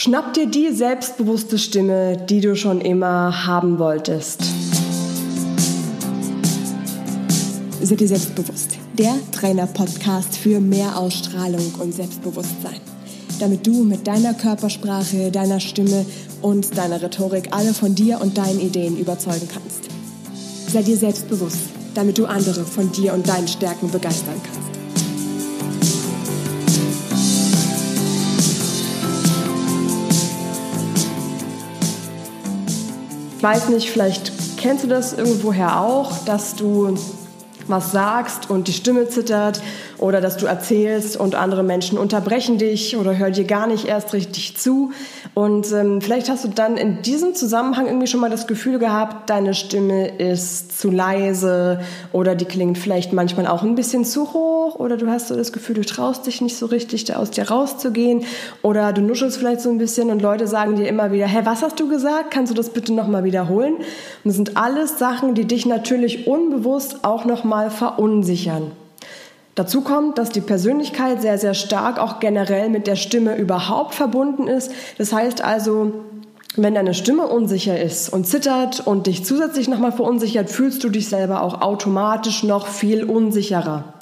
Schnapp dir die selbstbewusste Stimme, die du schon immer haben wolltest. Sei dir selbstbewusst. Der Trainer-Podcast für mehr Ausstrahlung und Selbstbewusstsein. Damit du mit deiner Körpersprache, deiner Stimme und deiner Rhetorik alle von dir und deinen Ideen überzeugen kannst. Sei dir selbstbewusst, damit du andere von dir und deinen Stärken begeistern kannst. Weiß nicht, vielleicht kennst du das irgendwoher auch, dass du was sagst und die Stimme zittert oder dass du erzählst und andere Menschen unterbrechen dich oder hören dir gar nicht erst richtig zu. Und ähm, vielleicht hast du dann in diesem Zusammenhang irgendwie schon mal das Gefühl gehabt, deine Stimme ist zu leise oder die klingt vielleicht manchmal auch ein bisschen zu hoch oder du hast so das Gefühl, du traust dich nicht so richtig, da aus dir rauszugehen oder du nuschelst vielleicht so ein bisschen und Leute sagen dir immer wieder, hä, was hast du gesagt? Kannst du das bitte nochmal wiederholen? Und das sind alles Sachen, die dich natürlich unbewusst auch nochmal verunsichern. Dazu kommt, dass die Persönlichkeit sehr, sehr stark auch generell mit der Stimme überhaupt verbunden ist. Das heißt also, wenn deine Stimme unsicher ist und zittert und dich zusätzlich nochmal verunsichert, fühlst du dich selber auch automatisch noch viel unsicherer.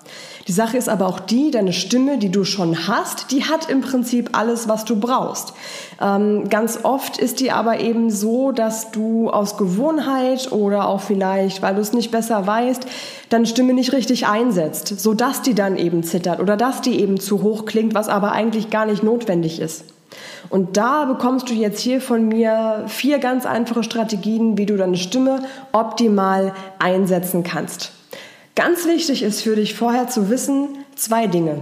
Die Sache ist aber auch die, deine Stimme, die du schon hast, die hat im Prinzip alles, was du brauchst. Ähm, ganz oft ist die aber eben so, dass du aus Gewohnheit oder auch vielleicht, weil du es nicht besser weißt, deine Stimme nicht richtig einsetzt, sodass die dann eben zittert oder dass die eben zu hoch klingt, was aber eigentlich gar nicht notwendig ist. Und da bekommst du jetzt hier von mir vier ganz einfache Strategien, wie du deine Stimme optimal einsetzen kannst. Ganz wichtig ist für dich vorher zu wissen, zwei Dinge.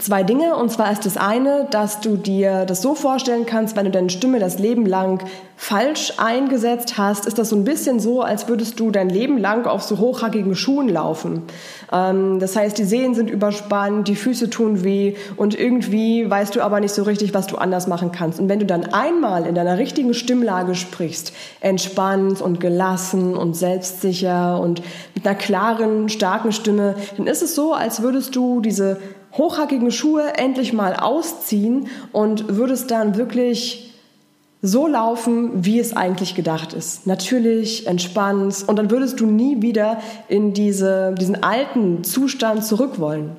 Zwei Dinge, und zwar ist das eine, dass du dir das so vorstellen kannst, wenn du deine Stimme das Leben lang falsch eingesetzt hast, ist das so ein bisschen so, als würdest du dein Leben lang auf so hochhackigen Schuhen laufen. Ähm, das heißt, die Sehen sind überspannt, die Füße tun weh und irgendwie weißt du aber nicht so richtig, was du anders machen kannst. Und wenn du dann einmal in deiner richtigen Stimmlage sprichst, entspannt und gelassen und selbstsicher und mit einer klaren, starken Stimme, dann ist es so, als würdest du diese hochhackigen Schuhe endlich mal ausziehen und würdest dann wirklich so laufen, wie es eigentlich gedacht ist. Natürlich, entspannt und dann würdest du nie wieder in diese, diesen alten Zustand zurück wollen.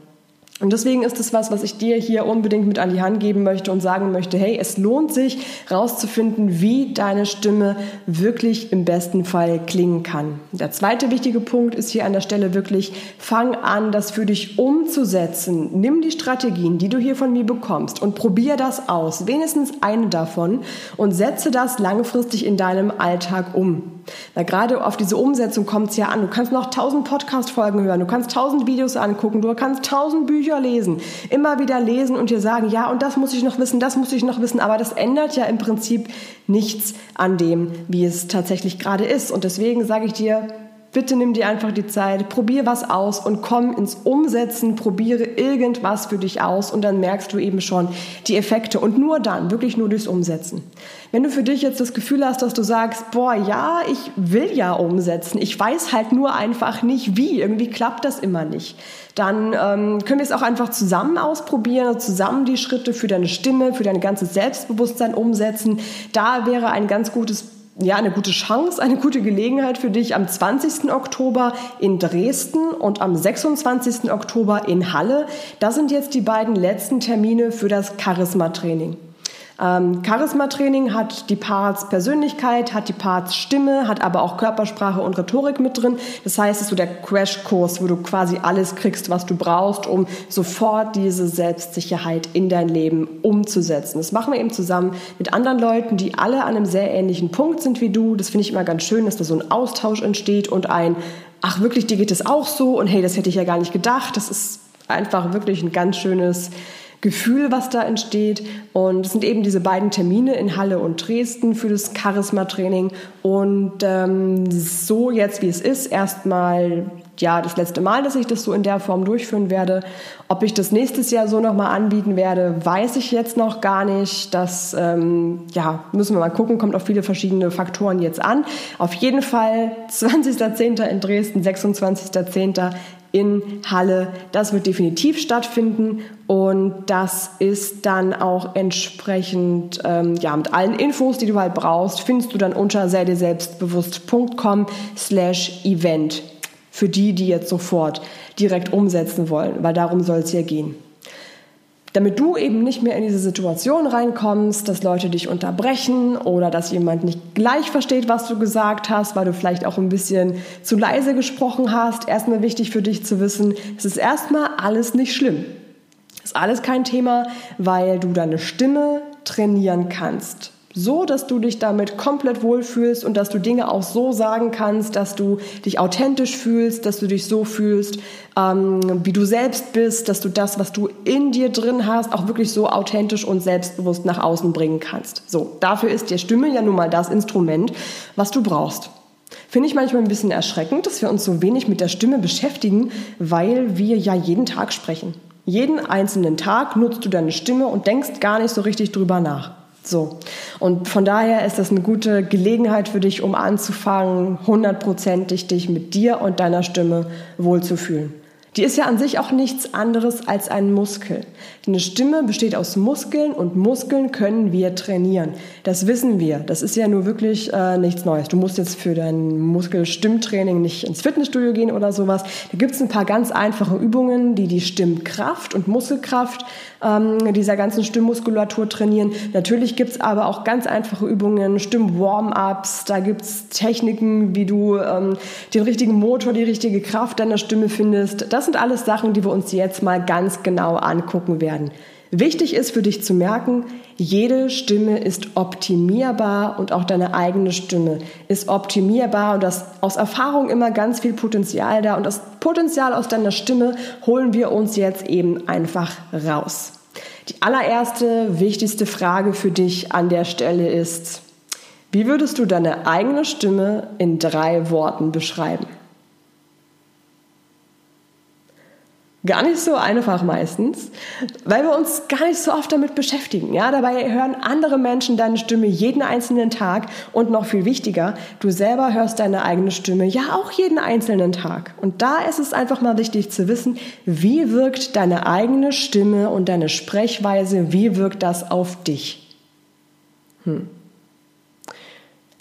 Und deswegen ist es was, was ich dir hier unbedingt mit an die Hand geben möchte und sagen möchte, hey, es lohnt sich rauszufinden, wie deine Stimme wirklich im besten Fall klingen kann. Der zweite wichtige Punkt ist hier an der Stelle wirklich, fang an, das für dich umzusetzen. Nimm die Strategien, die du hier von mir bekommst und probier das aus, wenigstens eine davon und setze das langfristig in deinem Alltag um. Na, gerade auf diese Umsetzung kommt es ja an. Du kannst noch tausend Podcast-Folgen hören, du kannst tausend Videos angucken, du kannst tausend Bücher lesen, immer wieder lesen und dir sagen, ja, und das muss ich noch wissen, das muss ich noch wissen, aber das ändert ja im Prinzip nichts an dem, wie es tatsächlich gerade ist. Und deswegen sage ich dir, Bitte nimm dir einfach die Zeit, probier was aus und komm ins Umsetzen, probiere irgendwas für dich aus und dann merkst du eben schon die Effekte und nur dann, wirklich nur durchs Umsetzen. Wenn du für dich jetzt das Gefühl hast, dass du sagst, boah, ja, ich will ja umsetzen, ich weiß halt nur einfach nicht wie, irgendwie klappt das immer nicht, dann ähm, können wir es auch einfach zusammen ausprobieren, zusammen die Schritte für deine Stimme, für dein ganzes Selbstbewusstsein umsetzen. Da wäre ein ganz gutes ja, eine gute Chance, eine gute Gelegenheit für dich am 20. Oktober in Dresden und am 26. Oktober in Halle. Das sind jetzt die beiden letzten Termine für das Charisma-Training. Ähm, Charisma-Training hat die Parts Persönlichkeit, hat die Parts Stimme, hat aber auch Körpersprache und Rhetorik mit drin. Das heißt, es ist so der Crashkurs, wo du quasi alles kriegst, was du brauchst, um sofort diese Selbstsicherheit in dein Leben umzusetzen. Das machen wir eben zusammen mit anderen Leuten, die alle an einem sehr ähnlichen Punkt sind wie du. Das finde ich immer ganz schön, dass da so ein Austausch entsteht und ein, ach wirklich, dir geht es auch so und hey, das hätte ich ja gar nicht gedacht. Das ist einfach wirklich ein ganz schönes Gefühl, was da entsteht. Und es sind eben diese beiden Termine in Halle und Dresden für das Charisma-Training. Und ähm, so jetzt, wie es ist, erstmal ja das letzte Mal, dass ich das so in der Form durchführen werde. Ob ich das nächstes Jahr so nochmal anbieten werde, weiß ich jetzt noch gar nicht. Das ähm, ja, müssen wir mal gucken, kommt auf viele verschiedene Faktoren jetzt an. Auf jeden Fall 20.10. in Dresden, 26.10 in Halle. Das wird definitiv stattfinden und das ist dann auch entsprechend, ähm, ja, mit allen Infos, die du halt brauchst, findest du dann unter sei dir selbstbewusst.com slash event. Für die, die jetzt sofort direkt umsetzen wollen, weil darum soll es ja gehen damit du eben nicht mehr in diese Situation reinkommst, dass Leute dich unterbrechen oder dass jemand nicht gleich versteht, was du gesagt hast, weil du vielleicht auch ein bisschen zu leise gesprochen hast. Erstmal wichtig für dich zu wissen, es ist erstmal alles nicht schlimm. Ist alles kein Thema, weil du deine Stimme trainieren kannst so, dass du dich damit komplett wohlfühlst und dass du Dinge auch so sagen kannst, dass du dich authentisch fühlst, dass du dich so fühlst, ähm, wie du selbst bist, dass du das, was du in dir drin hast, auch wirklich so authentisch und selbstbewusst nach außen bringen kannst. So, dafür ist die Stimme ja nun mal das Instrument, was du brauchst. Finde ich manchmal ein bisschen erschreckend, dass wir uns so wenig mit der Stimme beschäftigen, weil wir ja jeden Tag sprechen. Jeden einzelnen Tag nutzt du deine Stimme und denkst gar nicht so richtig drüber nach. So. Und von daher ist das eine gute Gelegenheit für dich, um anzufangen, hundertprozentig dich mit dir und deiner Stimme wohlzufühlen. Die ist ja an sich auch nichts anderes als ein Muskel. Eine Stimme besteht aus Muskeln und Muskeln können wir trainieren. Das wissen wir. Das ist ja nur wirklich äh, nichts Neues. Du musst jetzt für dein Muskelstimmtraining nicht ins Fitnessstudio gehen oder sowas. Da gibt es ein paar ganz einfache Übungen, die die Stimmkraft und Muskelkraft ähm, dieser ganzen Stimmmuskulatur trainieren. Natürlich gibt es aber auch ganz einfache Übungen, Stimm-Warm-Ups. Da gibt es Techniken, wie du ähm, den richtigen Motor, die richtige Kraft deiner Stimme findest. Das sind alles Sachen, die wir uns jetzt mal ganz genau angucken werden. Wichtig ist für dich zu merken, jede Stimme ist optimierbar und auch deine eigene Stimme ist optimierbar und das aus Erfahrung immer ganz viel Potenzial da und das Potenzial aus deiner Stimme holen wir uns jetzt eben einfach raus. Die allererste wichtigste Frage für dich an der Stelle ist, wie würdest du deine eigene Stimme in drei Worten beschreiben? Gar nicht so einfach meistens, weil wir uns gar nicht so oft damit beschäftigen. Ja, dabei hören andere Menschen deine Stimme jeden einzelnen Tag und noch viel wichtiger, du selber hörst deine eigene Stimme ja auch jeden einzelnen Tag. Und da ist es einfach mal wichtig zu wissen, wie wirkt deine eigene Stimme und deine Sprechweise, wie wirkt das auf dich? Hm.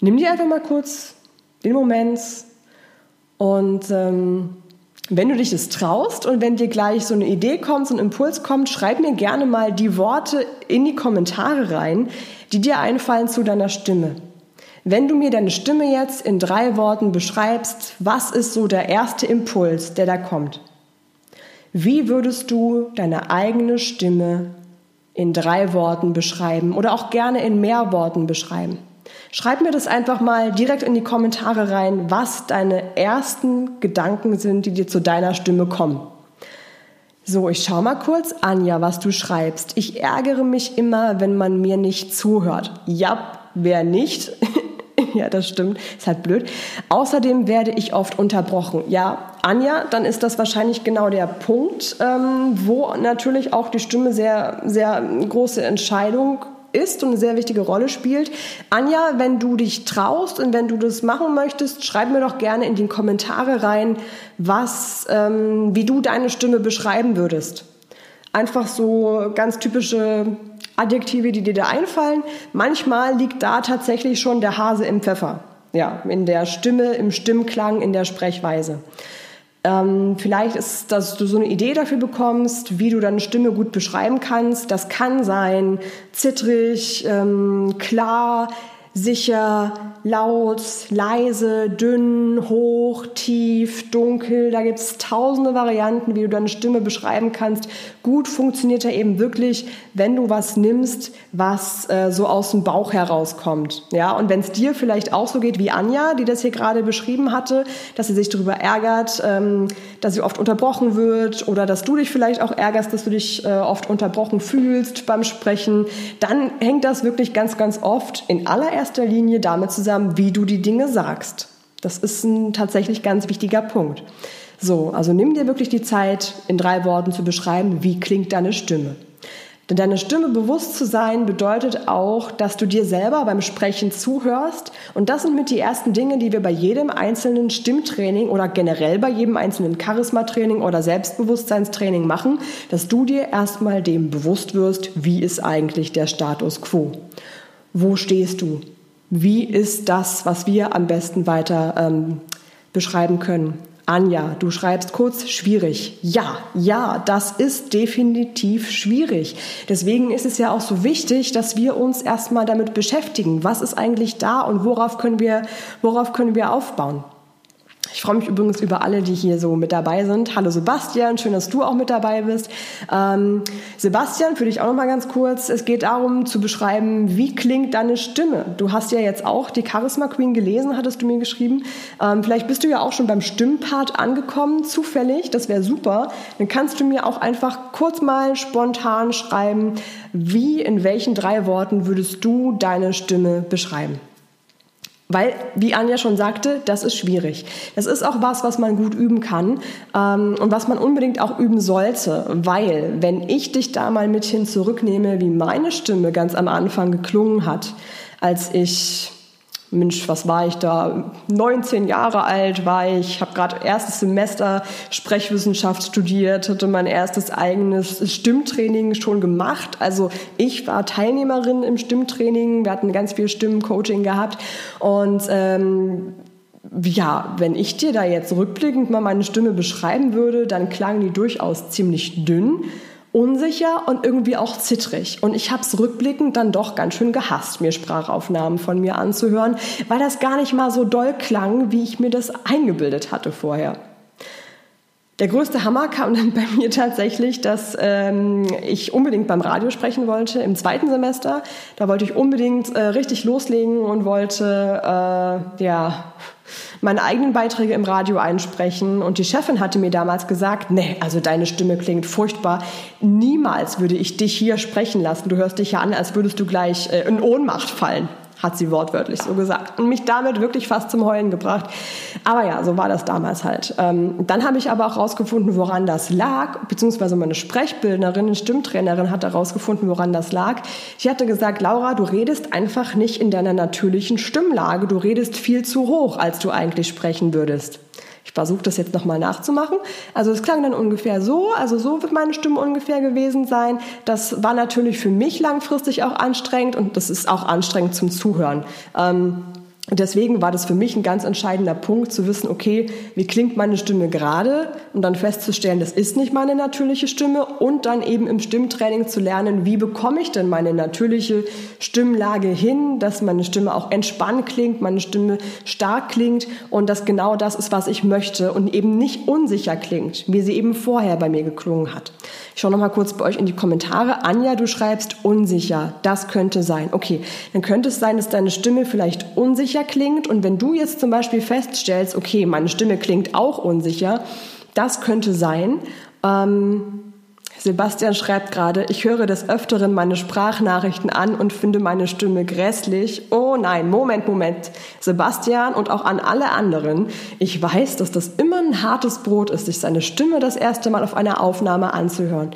Nimm dir einfach mal kurz den Moment und ähm, wenn du dich das traust und wenn dir gleich so eine Idee kommt, so ein Impuls kommt, schreib mir gerne mal die Worte in die Kommentare rein, die dir einfallen zu deiner Stimme. Wenn du mir deine Stimme jetzt in drei Worten beschreibst, was ist so der erste Impuls, der da kommt? Wie würdest du deine eigene Stimme in drei Worten beschreiben oder auch gerne in mehr Worten beschreiben? Schreib mir das einfach mal direkt in die Kommentare rein, was deine ersten Gedanken sind, die dir zu deiner Stimme kommen. So, ich schau mal kurz, Anja, was du schreibst. Ich ärgere mich immer, wenn man mir nicht zuhört. Ja, wer nicht? ja, das stimmt. Ist halt blöd. Außerdem werde ich oft unterbrochen. Ja, Anja, dann ist das wahrscheinlich genau der Punkt, ähm, wo natürlich auch die Stimme sehr, sehr große Entscheidung ist und eine sehr wichtige Rolle spielt. Anja, wenn du dich traust und wenn du das machen möchtest, schreib mir doch gerne in die Kommentare rein, was, ähm, wie du deine Stimme beschreiben würdest. Einfach so ganz typische Adjektive, die dir da einfallen. Manchmal liegt da tatsächlich schon der Hase im Pfeffer. Ja, in der Stimme, im Stimmklang, in der Sprechweise. Ähm, vielleicht ist, dass du so eine Idee dafür bekommst, wie du deine Stimme gut beschreiben kannst. Das kann sein zittrig, ähm, klar, sicher, laut, leise, dünn, hoch, tief, dunkel. Da gibt es tausende Varianten, wie du deine Stimme beschreiben kannst. Gut funktioniert er eben wirklich, wenn du was nimmst, was äh, so aus dem Bauch herauskommt. Ja, und wenn es dir vielleicht auch so geht wie Anja, die das hier gerade beschrieben hatte, dass sie sich darüber ärgert, ähm, dass sie oft unterbrochen wird oder dass du dich vielleicht auch ärgerst, dass du dich äh, oft unterbrochen fühlst beim Sprechen, dann hängt das wirklich ganz, ganz oft in allererster allererster Linie damit zusammen, wie du die Dinge sagst. Das ist ein tatsächlich ganz wichtiger Punkt. So, also nimm dir wirklich die Zeit, in drei Worten zu beschreiben, wie klingt deine Stimme. Denn deine Stimme bewusst zu sein bedeutet auch, dass du dir selber beim Sprechen zuhörst. Und das sind mit die ersten Dinge, die wir bei jedem einzelnen Stimmtraining oder generell bei jedem einzelnen Charismatraining oder Selbstbewusstseinstraining machen, dass du dir erstmal dem bewusst wirst, wie ist eigentlich der Status quo. Wo stehst du? Wie ist das, was wir am besten weiter ähm, beschreiben können? Anja, du schreibst kurz schwierig. Ja, ja, das ist definitiv schwierig. Deswegen ist es ja auch so wichtig, dass wir uns erstmal damit beschäftigen. Was ist eigentlich da und worauf können wir, worauf können wir aufbauen? Ich freue mich übrigens über alle, die hier so mit dabei sind. Hallo Sebastian, schön, dass du auch mit dabei bist. Ähm, Sebastian, für dich auch noch mal ganz kurz. Es geht darum zu beschreiben, wie klingt deine Stimme. Du hast ja jetzt auch die Charisma Queen gelesen, hattest du mir geschrieben. Ähm, vielleicht bist du ja auch schon beim Stimmpart angekommen, zufällig. Das wäre super. Dann kannst du mir auch einfach kurz mal spontan schreiben, wie in welchen drei Worten würdest du deine Stimme beschreiben. Weil, wie Anja schon sagte, das ist schwierig. Das ist auch was, was man gut üben kann ähm, und was man unbedingt auch üben sollte. Weil, wenn ich dich da mal mit hin zurücknehme, wie meine Stimme ganz am Anfang geklungen hat, als ich Mensch, was war ich da? 19 Jahre alt war ich, habe gerade erstes Semester Sprechwissenschaft studiert, hatte mein erstes eigenes Stimmtraining schon gemacht. Also ich war Teilnehmerin im Stimmtraining, wir hatten ganz viel Stimmcoaching gehabt und ähm, ja, wenn ich dir da jetzt rückblickend mal meine Stimme beschreiben würde, dann klang die durchaus ziemlich dünn unsicher und irgendwie auch zittrig. Und ich habe es rückblickend dann doch ganz schön gehasst, mir Sprachaufnahmen von mir anzuhören, weil das gar nicht mal so doll klang, wie ich mir das eingebildet hatte vorher. Der größte Hammer kam dann bei mir tatsächlich, dass ähm, ich unbedingt beim Radio sprechen wollte im zweiten Semester. Da wollte ich unbedingt äh, richtig loslegen und wollte äh, ja meine eigenen Beiträge im Radio einsprechen. Und die Chefin hatte mir damals gesagt, nee, also deine Stimme klingt furchtbar. Niemals würde ich dich hier sprechen lassen. Du hörst dich ja an, als würdest du gleich äh, in Ohnmacht fallen hat sie wortwörtlich so gesagt und mich damit wirklich fast zum Heulen gebracht. Aber ja, so war das damals halt. Ähm, dann habe ich aber auch herausgefunden, woran das lag, beziehungsweise meine Sprechbildnerin, eine Stimmtrainerin hat herausgefunden, woran das lag. Sie hatte gesagt, Laura, du redest einfach nicht in deiner natürlichen Stimmlage, du redest viel zu hoch, als du eigentlich sprechen würdest. Ich versuche das jetzt nochmal nachzumachen. Also es klang dann ungefähr so, also so wird meine Stimme ungefähr gewesen sein. Das war natürlich für mich langfristig auch anstrengend und das ist auch anstrengend zum Zuhören. Ähm, deswegen war das für mich ein ganz entscheidender Punkt zu wissen, okay, wie klingt meine Stimme gerade und dann festzustellen, das ist nicht meine natürliche Stimme und dann eben im Stimmtraining zu lernen, wie bekomme ich denn meine natürliche Stimmlage hin, dass meine Stimme auch entspannt klingt, meine Stimme stark klingt und dass genau das ist, was ich möchte und eben nicht unsicher klingt, wie sie eben vorher bei mir geklungen hat. Ich schaue nochmal kurz bei euch in die Kommentare. Anja, du schreibst unsicher. Das könnte sein. Okay, dann könnte es sein, dass deine Stimme vielleicht unsicher klingt. Und wenn du jetzt zum Beispiel feststellst, okay, meine Stimme klingt auch unsicher, das könnte sein. Ähm, Sebastian schreibt gerade, ich höre des Öfteren meine Sprachnachrichten an und finde meine Stimme grässlich. Oh nein, Moment, Moment. Sebastian und auch an alle anderen, ich weiß, dass das immer ein hartes Brot ist, sich seine Stimme das erste Mal auf einer Aufnahme anzuhören.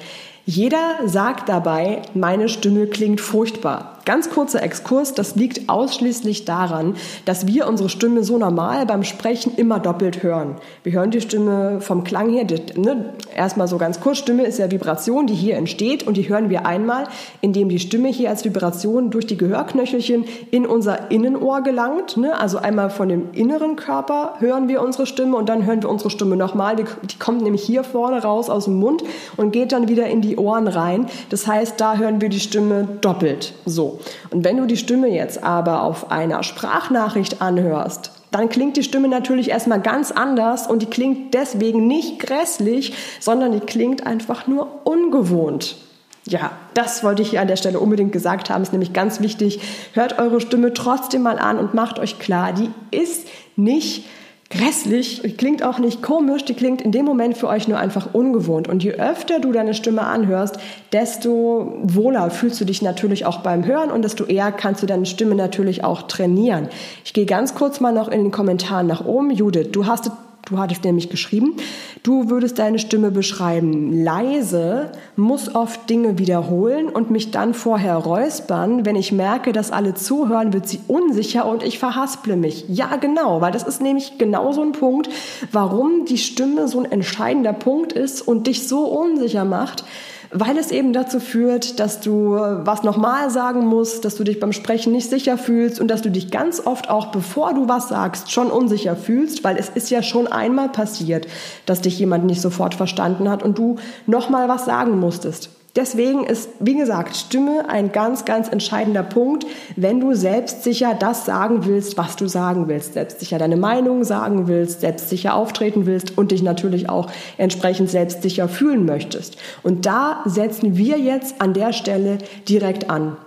Jeder sagt dabei, meine Stimme klingt furchtbar. Ganz kurzer Exkurs, das liegt ausschließlich daran, dass wir unsere Stimme so normal beim Sprechen immer doppelt hören. Wir hören die Stimme vom Klang her, ne, erstmal so ganz kurz, Stimme ist ja Vibration, die hier entsteht und die hören wir einmal, indem die Stimme hier als Vibration durch die Gehörknöchelchen in unser Innenohr gelangt. Ne? Also einmal von dem inneren Körper hören wir unsere Stimme und dann hören wir unsere Stimme nochmal. Die, die kommt nämlich hier vorne raus aus dem Mund und geht dann wieder in die Ohren rein. Das heißt, da hören wir die Stimme doppelt. So. Und wenn du die Stimme jetzt aber auf einer Sprachnachricht anhörst, dann klingt die Stimme natürlich erstmal ganz anders und die klingt deswegen nicht grässlich, sondern die klingt einfach nur ungewohnt. Ja, das wollte ich hier an der Stelle unbedingt gesagt haben, ist nämlich ganz wichtig. Hört eure Stimme trotzdem mal an und macht euch klar, die ist nicht grässlich, die klingt auch nicht komisch, die klingt in dem Moment für euch nur einfach ungewohnt. Und je öfter du deine Stimme anhörst, desto wohler fühlst du dich natürlich auch beim Hören und desto eher kannst du deine Stimme natürlich auch trainieren. Ich gehe ganz kurz mal noch in den Kommentaren nach oben. Judith, du hast Du hattest nämlich geschrieben, du würdest deine Stimme beschreiben. Leise muss oft Dinge wiederholen und mich dann vorher räuspern. Wenn ich merke, dass alle zuhören, wird sie unsicher und ich verhasple mich. Ja, genau, weil das ist nämlich genau so ein Punkt, warum die Stimme so ein entscheidender Punkt ist und dich so unsicher macht weil es eben dazu führt, dass du was nochmal sagen musst, dass du dich beim Sprechen nicht sicher fühlst und dass du dich ganz oft auch, bevor du was sagst, schon unsicher fühlst, weil es ist ja schon einmal passiert, dass dich jemand nicht sofort verstanden hat und du nochmal was sagen musstest. Deswegen ist, wie gesagt, Stimme ein ganz, ganz entscheidender Punkt, wenn du selbstsicher das sagen willst, was du sagen willst, selbstsicher deine Meinung sagen willst, selbstsicher auftreten willst und dich natürlich auch entsprechend selbstsicher fühlen möchtest. Und da setzen wir jetzt an der Stelle direkt an.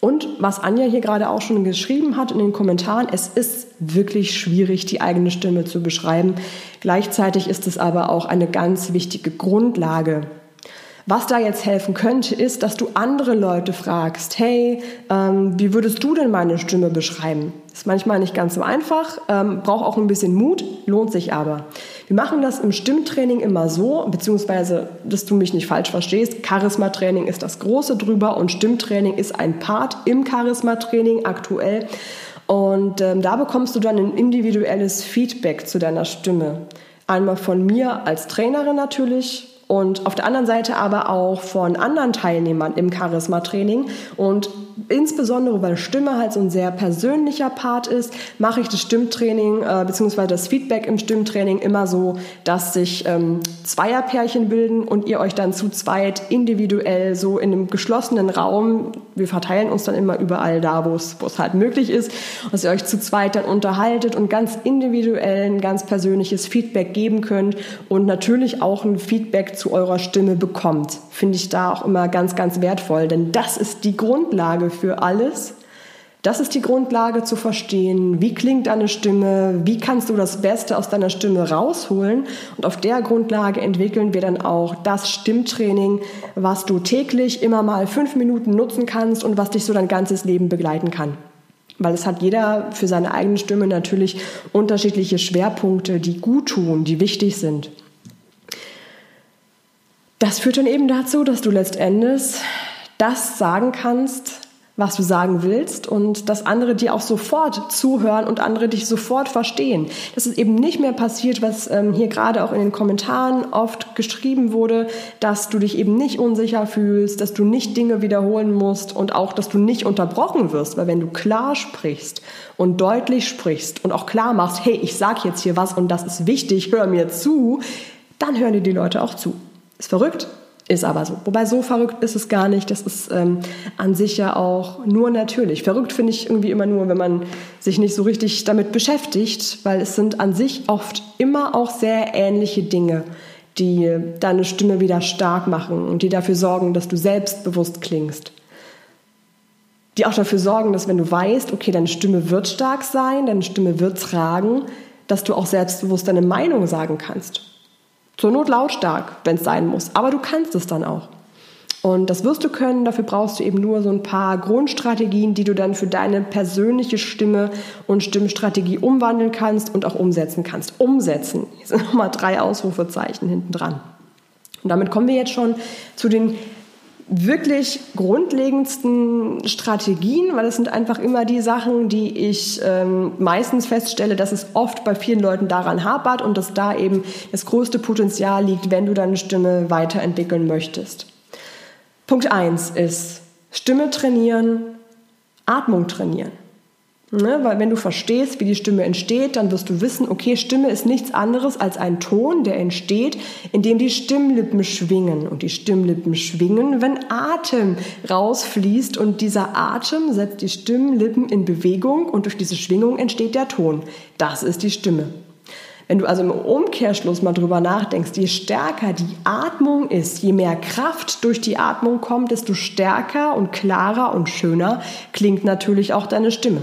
Und was Anja hier gerade auch schon geschrieben hat in den Kommentaren, es ist wirklich schwierig, die eigene Stimme zu beschreiben. Gleichzeitig ist es aber auch eine ganz wichtige Grundlage was da jetzt helfen könnte, ist, dass du andere Leute fragst, hey, ähm, wie würdest du denn meine Stimme beschreiben? Ist manchmal nicht ganz so einfach, ähm, braucht auch ein bisschen Mut, lohnt sich aber. Wir machen das im Stimmtraining immer so, beziehungsweise, dass du mich nicht falsch verstehst, Charisma-Training ist das Große drüber und Stimmtraining ist ein Part im Charisma-Training aktuell. Und ähm, da bekommst du dann ein individuelles Feedback zu deiner Stimme. Einmal von mir als Trainerin natürlich, und auf der anderen Seite aber auch von anderen Teilnehmern im Charisma-Training. Und insbesondere weil Stimme halt so ein sehr persönlicher Part ist, mache ich das Stimmtraining äh, bzw. das Feedback im Stimmtraining immer so, dass sich ähm, Zweierpärchen bilden und ihr euch dann zu zweit individuell so in einem geschlossenen Raum, wir verteilen uns dann immer überall da, wo es, halt möglich ist, dass ihr euch zu zweit dann unterhaltet und ganz individuell ein ganz persönliches Feedback geben könnt und natürlich auch ein Feedback zu eurer Stimme bekommt. Finde ich da auch immer ganz, ganz wertvoll, denn das ist die Grundlage für alles. Das ist die Grundlage zu verstehen, wie klingt deine Stimme, wie kannst du das Beste aus deiner Stimme rausholen. Und auf der Grundlage entwickeln wir dann auch das Stimmtraining, was du täglich immer mal fünf Minuten nutzen kannst und was dich so dein ganzes Leben begleiten kann. Weil es hat jeder für seine eigene Stimme natürlich unterschiedliche Schwerpunkte, die gut tun, die wichtig sind. Das führt dann eben dazu, dass du letztendlich das sagen kannst, was du sagen willst und dass andere dir auch sofort zuhören und andere dich sofort verstehen. Das ist eben nicht mehr passiert, was ähm, hier gerade auch in den Kommentaren oft geschrieben wurde, dass du dich eben nicht unsicher fühlst, dass du nicht Dinge wiederholen musst und auch, dass du nicht unterbrochen wirst, weil wenn du klar sprichst und deutlich sprichst und auch klar machst, hey, ich sag jetzt hier was und das ist wichtig, hör mir zu, dann hören dir die Leute auch zu. Ist verrückt, ist aber so. Wobei so verrückt ist es gar nicht. Das ist ähm, an sich ja auch nur natürlich. Verrückt finde ich irgendwie immer nur, wenn man sich nicht so richtig damit beschäftigt, weil es sind an sich oft immer auch sehr ähnliche Dinge, die deine Stimme wieder stark machen und die dafür sorgen, dass du selbstbewusst klingst. Die auch dafür sorgen, dass wenn du weißt, okay, deine Stimme wird stark sein, deine Stimme wird tragen, dass du auch selbstbewusst deine Meinung sagen kannst. Zur Not lautstark, wenn es sein muss. Aber du kannst es dann auch. Und das wirst du können. Dafür brauchst du eben nur so ein paar Grundstrategien, die du dann für deine persönliche Stimme und Stimmstrategie umwandeln kannst und auch umsetzen kannst. Umsetzen. Hier sind nochmal drei Ausrufezeichen hinten dran. Und damit kommen wir jetzt schon zu den wirklich grundlegendsten Strategien, weil es sind einfach immer die Sachen, die ich ähm, meistens feststelle, dass es oft bei vielen Leuten daran hapert und dass da eben das größte Potenzial liegt, wenn du deine Stimme weiterentwickeln möchtest. Punkt eins ist Stimme trainieren, Atmung trainieren. Ne? Weil wenn du verstehst, wie die Stimme entsteht, dann wirst du wissen, okay, Stimme ist nichts anderes als ein Ton, der entsteht, indem die Stimmlippen schwingen. Und die Stimmlippen schwingen, wenn Atem rausfließt und dieser Atem setzt die Stimmlippen in Bewegung und durch diese Schwingung entsteht der Ton. Das ist die Stimme. Wenn du also im Umkehrschluss mal drüber nachdenkst, je stärker die Atmung ist, je mehr Kraft durch die Atmung kommt, desto stärker und klarer und schöner klingt natürlich auch deine Stimme.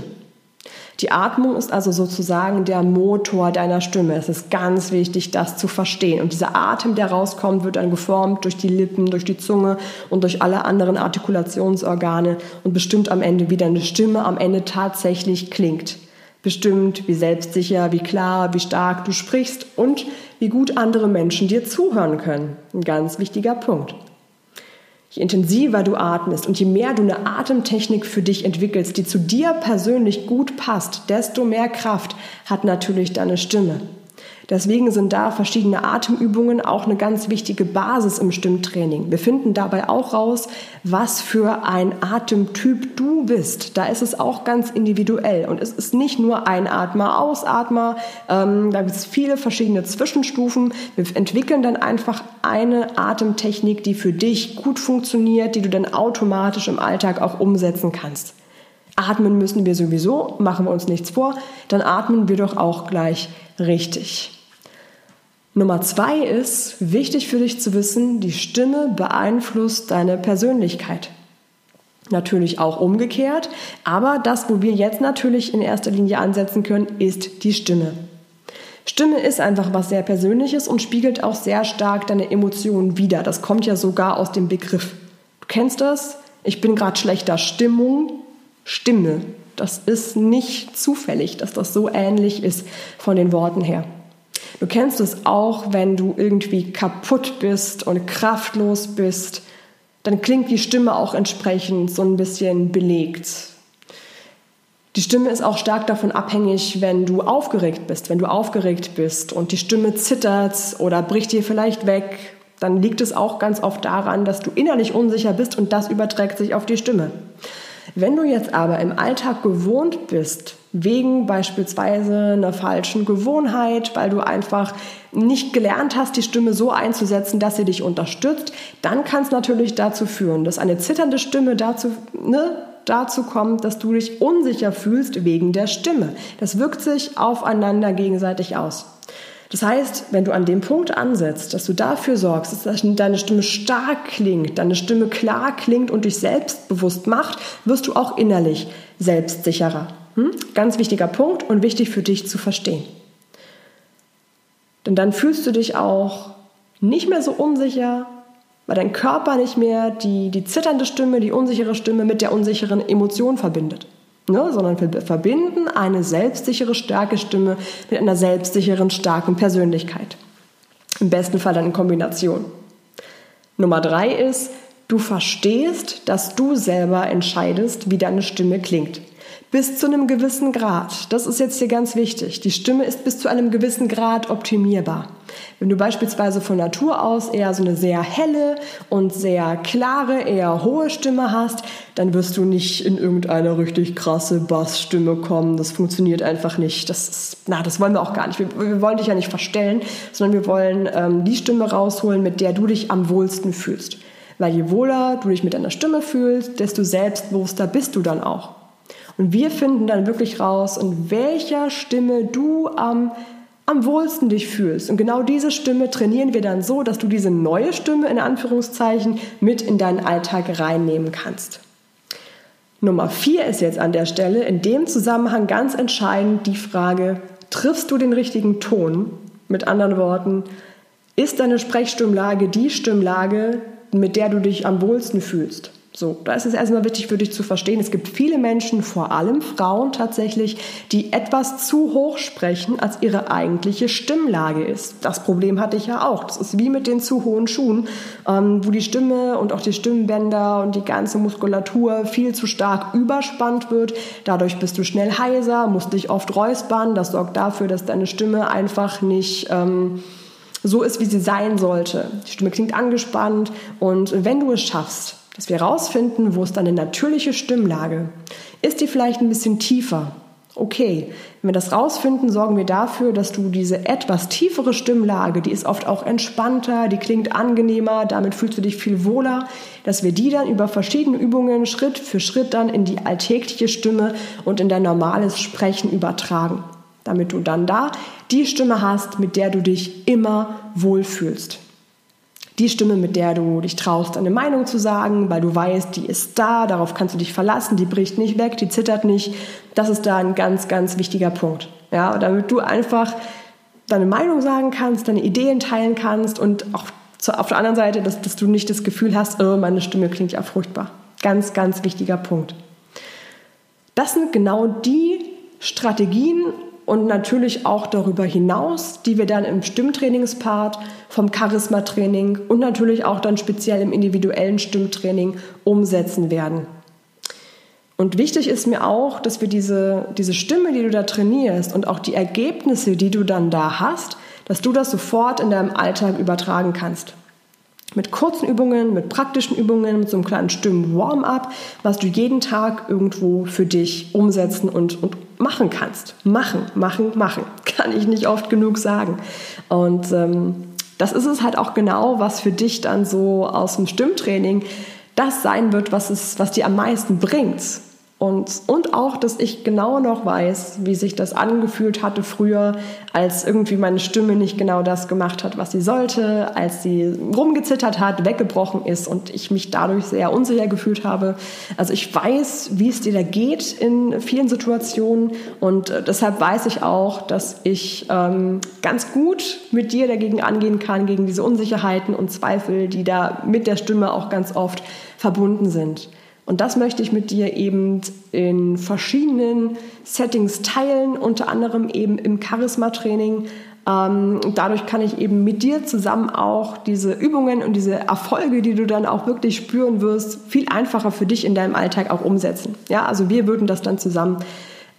Die Atmung ist also sozusagen der Motor deiner Stimme. Es ist ganz wichtig, das zu verstehen. Und dieser Atem, der rauskommt, wird dann geformt durch die Lippen, durch die Zunge und durch alle anderen Artikulationsorgane und bestimmt am Ende, wie deine Stimme am Ende tatsächlich klingt. Bestimmt, wie selbstsicher, wie klar, wie stark du sprichst und wie gut andere Menschen dir zuhören können. Ein ganz wichtiger Punkt. Je intensiver du atmest und je mehr du eine Atemtechnik für dich entwickelst, die zu dir persönlich gut passt, desto mehr Kraft hat natürlich deine Stimme. Deswegen sind da verschiedene Atemübungen auch eine ganz wichtige Basis im Stimmtraining. Wir finden dabei auch raus, was für ein Atemtyp du bist. Da ist es auch ganz individuell und es ist nicht nur Einatmer, Ausatmer. Ähm, da gibt es viele verschiedene Zwischenstufen. Wir entwickeln dann einfach eine Atemtechnik, die für dich gut funktioniert, die du dann automatisch im Alltag auch umsetzen kannst. Atmen müssen wir sowieso, machen wir uns nichts vor, dann atmen wir doch auch gleich richtig. Nummer zwei ist, wichtig für dich zu wissen, die Stimme beeinflusst deine Persönlichkeit. Natürlich auch umgekehrt, aber das, wo wir jetzt natürlich in erster Linie ansetzen können, ist die Stimme. Stimme ist einfach was sehr Persönliches und spiegelt auch sehr stark deine Emotionen wider. Das kommt ja sogar aus dem Begriff. Du kennst das? Ich bin gerade schlechter Stimmung. Stimme. Das ist nicht zufällig, dass das so ähnlich ist von den Worten her. Du kennst es auch, wenn du irgendwie kaputt bist und kraftlos bist, dann klingt die Stimme auch entsprechend so ein bisschen belegt. Die Stimme ist auch stark davon abhängig, wenn du aufgeregt bist. Wenn du aufgeregt bist und die Stimme zittert oder bricht dir vielleicht weg, dann liegt es auch ganz oft daran, dass du innerlich unsicher bist und das überträgt sich auf die Stimme. Wenn du jetzt aber im Alltag gewohnt bist, wegen beispielsweise einer falschen Gewohnheit, weil du einfach nicht gelernt hast, die Stimme so einzusetzen, dass sie dich unterstützt, dann kann es natürlich dazu führen, dass eine zitternde Stimme dazu, ne, dazu kommt, dass du dich unsicher fühlst wegen der Stimme. Das wirkt sich aufeinander gegenseitig aus. Das heißt, wenn du an dem Punkt ansetzt, dass du dafür sorgst, dass deine Stimme stark klingt, deine Stimme klar klingt und dich selbstbewusst macht, wirst du auch innerlich selbstsicherer. Hm? Ganz wichtiger Punkt und wichtig für dich zu verstehen. Denn dann fühlst du dich auch nicht mehr so unsicher, weil dein Körper nicht mehr die, die zitternde Stimme, die unsichere Stimme mit der unsicheren Emotion verbindet ne, sondern wir verbinden eine selbstsichere, starke Stimme mit einer selbstsicheren, starken Persönlichkeit. Im besten Fall dann in Kombination. Nummer drei ist, du verstehst, dass du selber entscheidest, wie deine Stimme klingt bis zu einem gewissen Grad. Das ist jetzt hier ganz wichtig. Die Stimme ist bis zu einem gewissen Grad optimierbar. Wenn du beispielsweise von Natur aus eher so eine sehr helle und sehr klare, eher hohe Stimme hast, dann wirst du nicht in irgendeine richtig krasse Bassstimme kommen. Das funktioniert einfach nicht. Das ist, na, das wollen wir auch gar nicht. Wir, wir wollen dich ja nicht verstellen, sondern wir wollen ähm, die Stimme rausholen, mit der du dich am wohlsten fühlst. Weil je wohler du dich mit deiner Stimme fühlst, desto selbstbewusster bist du dann auch. Und wir finden dann wirklich raus, in welcher Stimme du am, am wohlsten dich fühlst. Und genau diese Stimme trainieren wir dann so, dass du diese neue Stimme in Anführungszeichen mit in deinen Alltag reinnehmen kannst. Nummer vier ist jetzt an der Stelle in dem Zusammenhang ganz entscheidend die Frage, triffst du den richtigen Ton? Mit anderen Worten, ist deine Sprechstimmlage die Stimmlage, mit der du dich am wohlsten fühlst? So, da ist es erstmal wichtig für dich zu verstehen, es gibt viele Menschen, vor allem Frauen tatsächlich, die etwas zu hoch sprechen, als ihre eigentliche Stimmlage ist. Das Problem hatte ich ja auch. Das ist wie mit den zu hohen Schuhen, ähm, wo die Stimme und auch die Stimmbänder und die ganze Muskulatur viel zu stark überspannt wird. Dadurch bist du schnell heiser, musst dich oft räuspern. Das sorgt dafür, dass deine Stimme einfach nicht... Ähm, so ist, wie sie sein sollte. Die Stimme klingt angespannt und wenn du es schaffst, dass wir herausfinden, wo ist deine natürliche Stimmlage. Ist die vielleicht ein bisschen tiefer? Okay, wenn wir das rausfinden, sorgen wir dafür, dass du diese etwas tiefere Stimmlage, die ist oft auch entspannter, die klingt angenehmer, damit fühlst du dich viel wohler, dass wir die dann über verschiedene Übungen Schritt für Schritt dann in die alltägliche Stimme und in dein normales Sprechen übertragen, damit du dann da die Stimme hast, mit der du dich immer wohlfühlst die Stimme, mit der du dich traust, deine Meinung zu sagen, weil du weißt, die ist da, darauf kannst du dich verlassen, die bricht nicht weg, die zittert nicht. Das ist da ein ganz, ganz wichtiger Punkt. Ja, damit du einfach deine Meinung sagen kannst, deine Ideen teilen kannst und auch auf der anderen Seite, dass, dass du nicht das Gefühl hast, oh, meine Stimme klingt ja furchtbar. Ganz, ganz wichtiger Punkt. Das sind genau die Strategien und natürlich auch darüber hinaus, die wir dann im Stimmtrainingspart vom Charisma-Training und natürlich auch dann speziell im individuellen Stimmtraining umsetzen werden. Und wichtig ist mir auch, dass wir diese, diese Stimme, die du da trainierst und auch die Ergebnisse, die du dann da hast, dass du das sofort in deinem Alltag übertragen kannst. Mit kurzen Übungen, mit praktischen Übungen, mit so einem kleinen Stimmen-Warm-up, was du jeden Tag irgendwo für dich umsetzen und, und machen kannst. Machen, machen, machen. Kann ich nicht oft genug sagen. Und ähm, das ist es halt auch genau, was für dich dann so aus dem Stimmtraining das sein wird, was, es, was dir am meisten bringt. Und, und auch, dass ich genau noch weiß, wie sich das angefühlt hatte früher, als irgendwie meine Stimme nicht genau das gemacht hat, was sie sollte, als sie rumgezittert hat, weggebrochen ist und ich mich dadurch sehr unsicher gefühlt habe. Also ich weiß, wie es dir da geht in vielen Situationen und äh, deshalb weiß ich auch, dass ich ähm, ganz gut mit dir dagegen angehen kann, gegen diese Unsicherheiten und Zweifel, die da mit der Stimme auch ganz oft verbunden sind. Und das möchte ich mit dir eben in verschiedenen Settings teilen, unter anderem eben im Charisma-Training. Ähm, dadurch kann ich eben mit dir zusammen auch diese Übungen und diese Erfolge, die du dann auch wirklich spüren wirst, viel einfacher für dich in deinem Alltag auch umsetzen. Ja, also wir würden das dann zusammen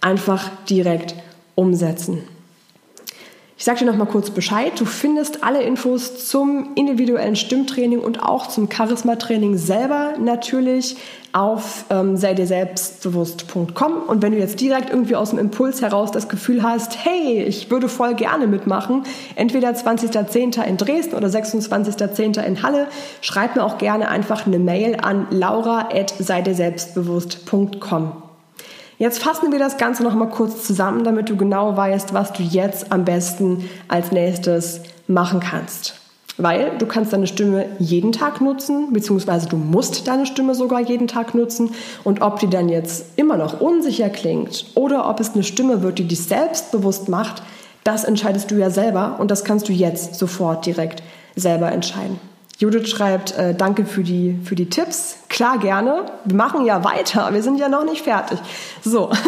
einfach direkt umsetzen. Ich sage dir noch mal kurz Bescheid. Du findest alle Infos zum individuellen Stimmtraining und auch zum Charisma-Training selber natürlich auf ähm, sei dir selbstbewusst.com. Und wenn du jetzt direkt irgendwie aus dem Impuls heraus das Gefühl hast, hey, ich würde voll gerne mitmachen, entweder 20.10. in Dresden oder 26.10. in Halle, schreib mir auch gerne einfach eine Mail an laura.seidirselbstbewusst.com. Jetzt fassen wir das Ganze noch mal kurz zusammen, damit du genau weißt, was du jetzt am besten als nächstes machen kannst. Weil du kannst deine Stimme jeden Tag nutzen, beziehungsweise du musst deine Stimme sogar jeden Tag nutzen. Und ob die dann jetzt immer noch unsicher klingt oder ob es eine Stimme wird, die dich selbstbewusst macht, das entscheidest du ja selber und das kannst du jetzt sofort direkt selber entscheiden. Judith schreibt, äh, danke für die, für die Tipps. Klar, gerne. Wir machen ja weiter. Wir sind ja noch nicht fertig. So.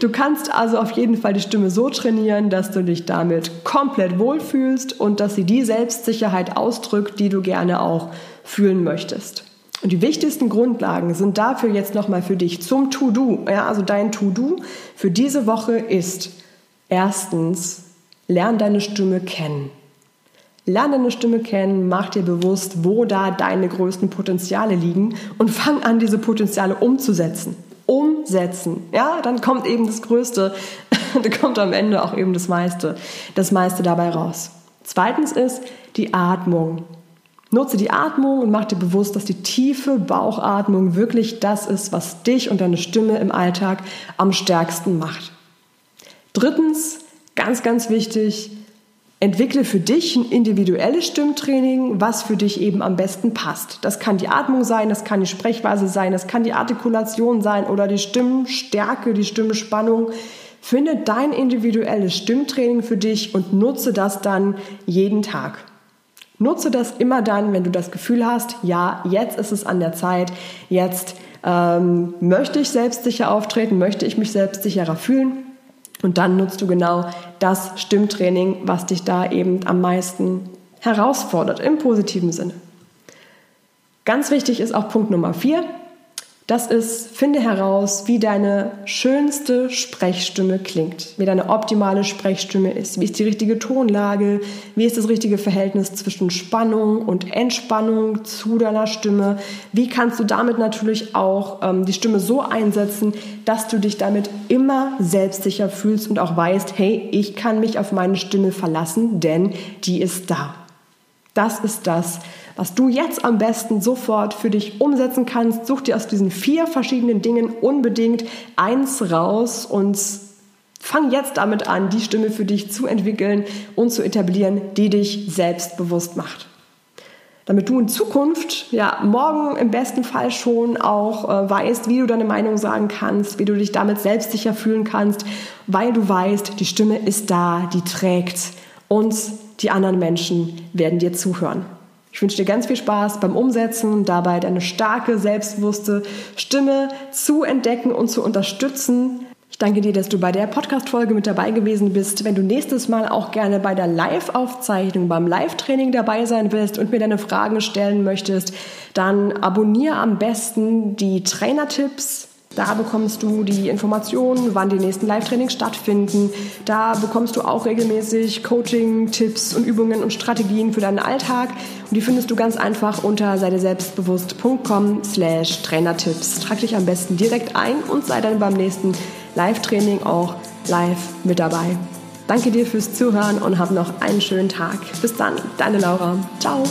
Du kannst also auf jeden Fall die Stimme so trainieren, dass du dich damit komplett wohlfühlst und dass sie die Selbstsicherheit ausdrückt, die du gerne auch fühlen möchtest. Und die wichtigsten Grundlagen sind dafür jetzt nochmal für dich zum To-Do. Ja, also dein To-Do für diese Woche ist erstens, lern deine Stimme kennen. Lerne deine Stimme kennen, mach dir bewusst, wo da deine größten Potenziale liegen und fang an, diese Potenziale umzusetzen. Umsetzen. Ja, dann kommt eben das Größte, da kommt am Ende auch eben das meiste, das meiste dabei raus. Zweitens ist die Atmung. Nutze die Atmung und mach dir bewusst, dass die tiefe Bauchatmung wirklich das ist, was dich und deine Stimme im Alltag am stärksten macht. Drittens, ganz, ganz wichtig, Entwickle für dich ein individuelles Stimmtraining, was für dich eben am besten passt. Das kann die Atmung sein, das kann die Sprechweise sein, das kann die Artikulation sein oder die Stimmstärke, die Stimmspannung. Finde dein individuelles Stimmtraining für dich und nutze das dann jeden Tag. Nutze das immer dann, wenn du das Gefühl hast, ja, jetzt ist es an der Zeit, jetzt ähm, möchte ich selbstsicher auftreten, möchte ich mich selbstsicherer fühlen und dann nutzt du genau das Stimmtraining, was dich da eben am meisten herausfordert, im positiven Sinne. Ganz wichtig ist auch Punkt Nummer vier. Das ist, finde heraus, wie deine schönste Sprechstimme klingt, wie deine optimale Sprechstimme ist, wie ist die richtige Tonlage, wie ist das richtige Verhältnis zwischen Spannung und Entspannung zu deiner Stimme, wie kannst du damit natürlich auch ähm, die Stimme so einsetzen, dass du dich damit immer selbstsicher fühlst und auch weißt, hey, ich kann mich auf meine Stimme verlassen, denn die ist da. Das ist das, was du jetzt am besten sofort für dich umsetzen kannst. Such dir aus diesen vier verschiedenen Dingen unbedingt eins raus und fang jetzt damit an, die Stimme für dich zu entwickeln und zu etablieren, die dich selbstbewusst macht. Damit du in Zukunft, ja, morgen im besten Fall schon auch äh, weißt, wie du deine Meinung sagen kannst, wie du dich damit selbstsicher fühlen kannst, weil du weißt, die Stimme ist da, die trägt und die anderen Menschen werden dir zuhören. Ich wünsche dir ganz viel Spaß beim Umsetzen und dabei deine starke, selbstbewusste Stimme zu entdecken und zu unterstützen. Ich Danke dir, dass du bei der Podcast-Folge mit dabei gewesen bist. Wenn du nächstes Mal auch gerne bei der Live-Aufzeichnung, beim Live-Training dabei sein willst und mir deine Fragen stellen möchtest, dann abonniere am besten die Trainertipps da bekommst du die Informationen, wann die nächsten Live-Trainings stattfinden. Da bekommst du auch regelmäßig Coaching, Tipps und Übungen und Strategien für deinen Alltag. Und die findest du ganz einfach unter seideselbstbewusst.com slash Trainertipps. Trag dich am besten direkt ein und sei dann beim nächsten Live-Training auch live mit dabei. Danke dir fürs Zuhören und hab noch einen schönen Tag. Bis dann, deine Laura. Ciao.